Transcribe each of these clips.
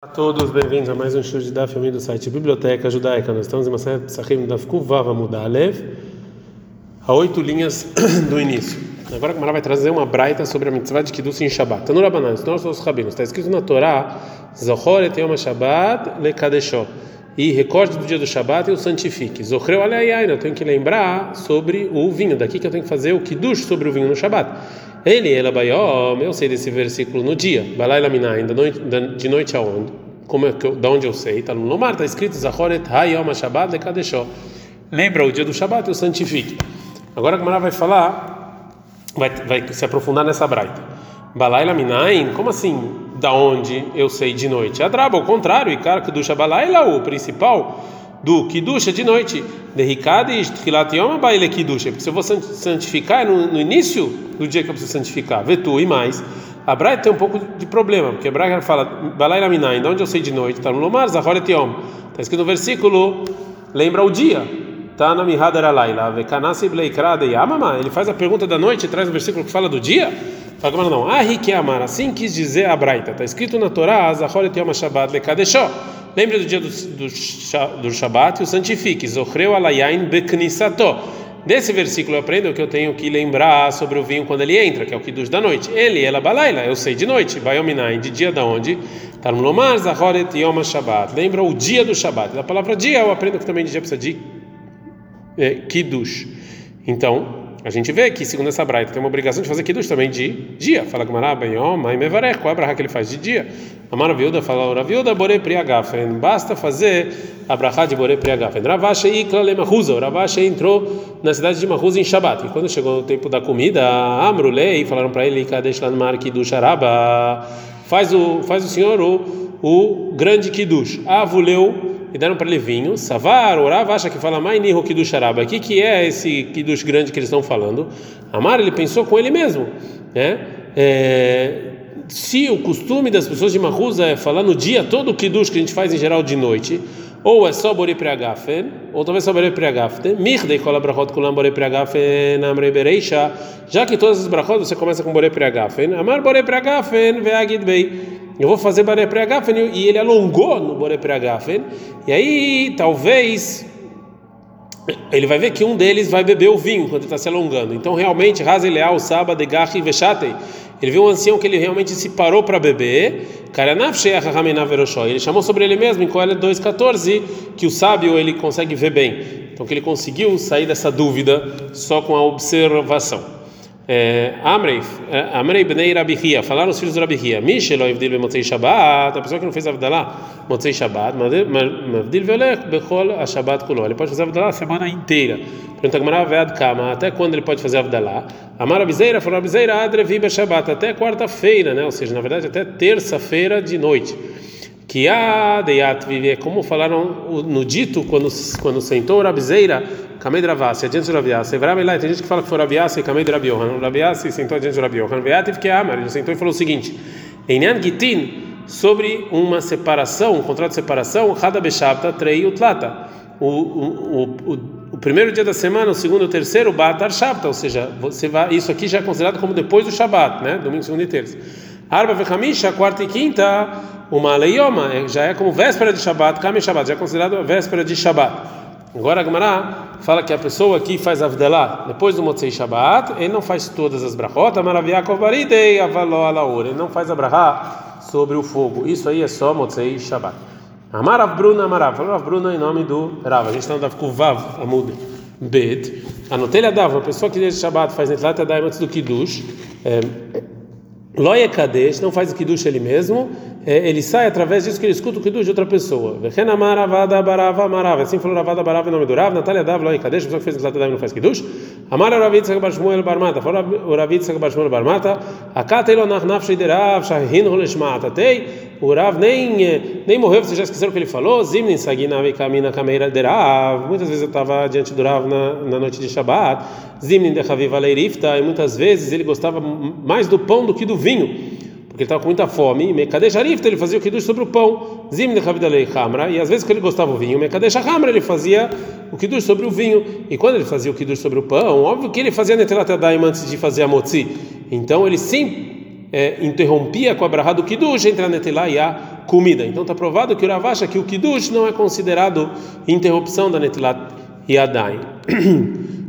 Olá a todos, bem-vindos a mais um show de Daf Yomi do site Biblioteca Judaica. Nós estamos em uma série de Sahim Daf Kuvav Amudalev, a oito linhas do início. Agora a Gamara vai trazer uma braita sobre a mitzvah de Kiddush em Shabbat. Tanur Abanan, nós somos rabinos. Está escrito na Torá, Zohor et Yom Shabbat. E recorde do dia do Shabbat e o santifique. Zohreu alayayna, eu tenho que lembrar sobre o vinho. Daqui que eu tenho que fazer o Kiddush sobre o vinho no Shabbat. Ele, ela bayom, eu sei desse versículo no dia. Balai laminain, de noite aonde? Como é que eu, da onde eu sei? Está no Lomar, está escrito Zahoret hayom Shabbat lekadeshó. Lembra o dia do Shabbat e o santifique. Agora a Gamara vai falar, vai, vai se aprofundar nessa braita. Balai laminain, como assim? Da onde eu sei de noite? Adraba, ao contrário, e cara que do Shabbalai lá o principal do Kiddush é de noite. Derricades, Tchilat Yom, Baile Kiddush. Porque se eu vou santificar é no, no início do dia que eu preciso santificar. Vetu e mais. A Braita tem um pouco de problema, porque a Braita fala, Balai Laminai, de onde eu sei de noite? Está no Lomar, Zahoret Yom. Está escrito no versículo, lembra o dia. Está na Mihadar Alaila. Vekanasi Bleikrade Yamama. Ele faz a pergunta da noite e traz o versículo que fala do dia. Fala, não, ah, que amar, assim quis dizer a Braita. Está escrito na Torá, Zahoret Yom Shabbat Lekadeshó. Lembre do dia do, do, do Shabat e o santifique. Zohreu alayain beknisato. Desse versículo eu aprendo que eu tenho que lembrar sobre o vinho quando ele entra, que é o Kiddush da noite. Ele, ela balaila, eu sei de noite. Bayominain, de dia da onde? Tarmulomar, Zahoret Yom Shabbat. Lembra o dia do Shabat. Da palavra dia eu aprendo que também de dia precisa de é. Então, a gente vê que, segundo essa braita, tem uma obrigação de fazer kiddush também de dia. Fala Gamara, Benhom, Mãe Mevarech, qual é a que ele faz de dia? A Maravilda fala, Ravilda, Bore Priagafen. Basta fazer a de Bore Priagafen. Ravache Ikla. Ravache entrou na cidade de Mahuza em Shabbat. E quando chegou o tempo da comida, Amrulei, falaram para ele, Kadesh Lanmar Kiddush Araba. Faz o, faz o senhor o, o grande kiddush. Avuleu e deram para ele vinho. Savar, orava, acha que fala mais niho kiddush araba. O que, que é esse kiddush grande que eles estão falando? Amar, ele pensou com ele mesmo. Né? É, se o costume das pessoas de Mahuza é falar no dia todo o kiddush que a gente faz em geral de noite, ou é só bore preagafen, ou talvez só bore preagafen, mirdei kola brachot kulam bore preagafen amrei bereisha, já que todas as brachot você começa com bore preagafen, amar bore preagafen veagid bei eu vou fazer Boré Preagafen e ele alongou no Boré Preagafen, e aí talvez ele vai ver que um deles vai beber o vinho quando está se alongando. Então, realmente, Razeleal, Saba, Degachi, Vechatei. Ele viu um ancião que ele realmente se parou para beber. Ele chamou sobre ele mesmo, em Coelho 2,14, que o sábio ele consegue ver bem. Então, que ele conseguiu sair dessa dúvida só com a observação. Amrei, Amrei Bnei Rabihia, falaram os filhos do Rabihia, Mishelo Evdil Bemotzei Shabbat, a pessoa que não fez Avdalá, Motzei Shabbat, Mavdil Velech Bechol a Shabbat Kulo, ele pode fazer Avdalá a semana inteira. Pergunta Gamara Vead Kama, até quando ele pode fazer Avdalá? Amar Abizeira, falou Abizeira, Adrevi Shabbat, até quarta-feira, né? ou seja, na verdade até terça-feira de noite que a deyat vive como falaram no dito quando quando sentou Rabizeira Kamei Dravasi adiante de Rabiasi Evramelai tem gente que fala que foi Rabiasi Kamei Drabiohan Rabiasi sentou adiante de Rabiohan Veativ que Amar ele sentou e falou o seguinte Enyan Gitin sobre uma separação um contrato de separação Hada Beshavta Trei Utlata. O, o, o, o primeiro dia da semana, o segundo o terceiro, Batar Shabta, ou seja, você vai, isso aqui já é considerado como depois do Shabat, né? Domingo, segundo e terça. Arba Vechamisha, quarta e quinta, uma leioma, já é como véspera de Shabat, Kame Shabat, já é considerado véspera de Shabat. Agora a Gemara fala que a pessoa que faz Avdelá depois do Motzei Shabat, ele não faz todas as brachot, Maraviakov Baridei, Avaló Alaor, ele não faz a brachá sobre o fogo. Isso aí é só Motzei Shabat. Amarav Bruna Amarav, falou Bruna em nome do Rav. A gente está no Kuvav Amud Bet. Anotei a Dav, uma pessoa que desde Shabat faz Netlat Adaim antes do Kiddush. É, Loia Kadesh, não faz o Kiddush ele mesmo, é, ele sai através disso que ele escuta o Kiddush de outra pessoa. Assim falou Ravada Barava em nome do Rav, Natália Dav, Loia Kadesh, a pessoa que fez Netlat Adaim não faz Kiddush. Amara Ravit Sagabar Shmuel Barmata, falou o Ravit Sagabar Shmuel Barmata, Akatei lo nach nafshei derav, shahin holeshmata, tei, o Rav nem, nem morreu, vocês já esqueceram o que ele falou? Zimnin sagina vekamina kameira derav. Muitas vezes eu estava diante do Rav na, na noite de Shabbat. Zimnin de Chaviva leirifta. E muitas vezes ele gostava mais do pão do que do vinho. Porque ele estava com muita fome. Mekadesh arifta, ele fazia o kiddush sobre o pão. Zimnin de Chavida hamra. E às vezes que ele gostava do vinho, Mekadesh hamra, ele fazia o kiddush sobre o vinho. E quando ele fazia o kiddush sobre o pão, óbvio que ele fazia netelat adaim antes de fazer a motzi. Então ele sempre é, interrompia com a brahá do Kiddush entre a Netilá e a comida. Então está provado que o Rav acha que o Kiddush não é considerado interrupção da Netilat Yadayim.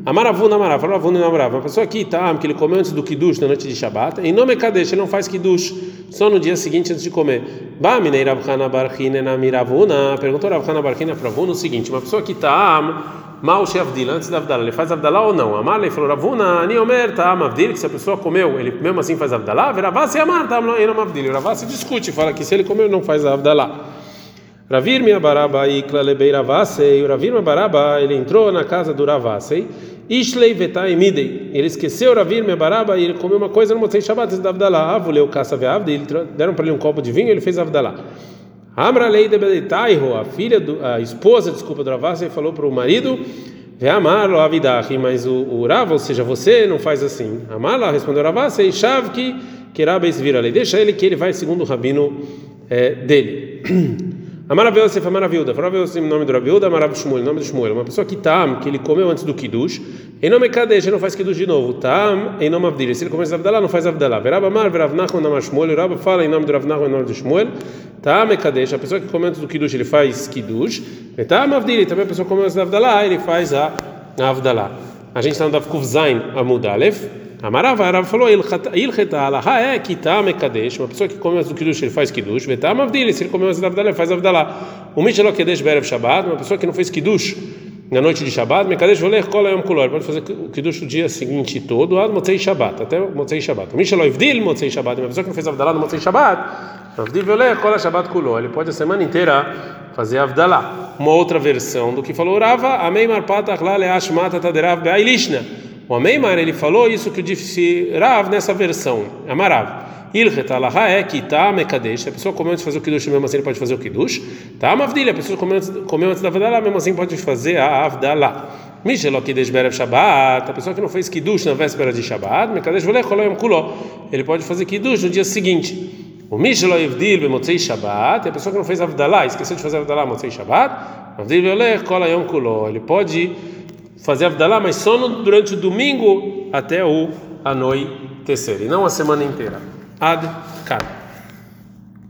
Amaravuna Amarav, Amaravuna Amarav. Uma pessoa que tá, que ele comeu antes do Kiddush na noite de Shabbat, em nome Kadesh, ele não faz Kiddush só no dia seguinte antes de comer. Ba minei Ravchana Barchina na Miravuna. Perguntou Ravchana Barchina para Avuna o seguinte: uma pessoa que tá mal Avdil, antes da Avdala, ele faz Avdala ou não? Amar, ele falou Ravuna, Ani Omer, tá Avdil, que se a pessoa comeu, ele mesmo assim faz Avdala, Veravasi Amar, tá Avdil. Ravasi discute, fala que se ele comeu, não faz Avdala. Ravir minha baraba ikla lebei ravasei. Ravir minha baraba ele entrou na casa do Ravasei. Ishlei vetai midei. Ele esqueceu Ravir minha baraba e ele comeu uma coisa no Motzei Shabbat da Avdalá. Avuleu caça veavde. Deram para ele um copo de vinho e ele fez Avdalá. Amra lei de Bedetaiho, a filha, do, a esposa, desculpa, do Ravasei, falou para o marido. Ve'amar lo avidachi, mas o, o Rav, ou seja, você não faz assim. Amar respondeu Ravasei, shavki, que Rabbeis vira lei. Deixa ele que ele vai segundo o rabino é, dele. Amarav Yosef, Amarav Yuda. Amarav Yosef, nome do Rav Yuda, Amarav Shmuel, nome do Shmuel. Uma pessoa que tam, que ele comeu antes do Kiddush, em nome Kadesh, ele não faz Kiddush de novo. Tam, em nome Avdil. Se ele começa Avdalá, não faz Avdalá. Verab Amar, Verav Nachman, Amar Shmuel. Verab fala em nome do Rav Nachman, em nome do Shmuel. Tam, Kadesh. A pessoa que come antes do Kiddush, ele faz Kiddush. Tam, Avdil. Também a pessoa que come antes da Avdalá, ele faz a Avdalá. A gente está no Dav Kuf Zain Amud Aleph. Amarava, Arav falou, Ilcheta alaha é kitam mekadesh, uma pessoa que come antes do kiddush, ele faz kiddush, vetam avdil, se ele come antes da avdala, ele faz avdala. O mishelo kedesh berev shabbat, uma pessoa que não fez kiddush na noite de shabbat, mekadesh voler kol yom kulor, pode fazer o kiddush no dia seguinte todo, ad motzei shabbat, até motzei shabbat. O mishelo avdil motzei shabbat, uma pessoa que não fez avdala no motzei shabbat, avdil voler kol shabbat kulor, ele pode a semana inteira fazer avdala. Uma outra versão do que falou Rava, amei marpatach la leash mata taderav be'ailishna. O Ameimar ele falou isso que disse Rav nessa versão, Amarav. Ilchet alaha é que tá mekadesh. A pessoa comeu antes de fazer o kiddush, mesmo assim ele pode fazer o kiddush. Tá mavdilha. A pessoa comeu antes, da avdala, mesmo assim pode fazer a avdala. Mishelo kiddush berev shabbat. A pessoa que não fez kiddush na véspera de shabbat, mekadesh vole kolayom kulo. Ele pode fazer kiddush no dia seguinte. O Mishelo evdil bemotzei shabbat. A pessoa que não fez avdala, esqueceu de fazer avdala motzei shabbat, avdil vole kolayom kulo. Ele pode fazer Avdalá, mas só durante o domingo até o anoitecer, e não a semana inteira. Ad -kad.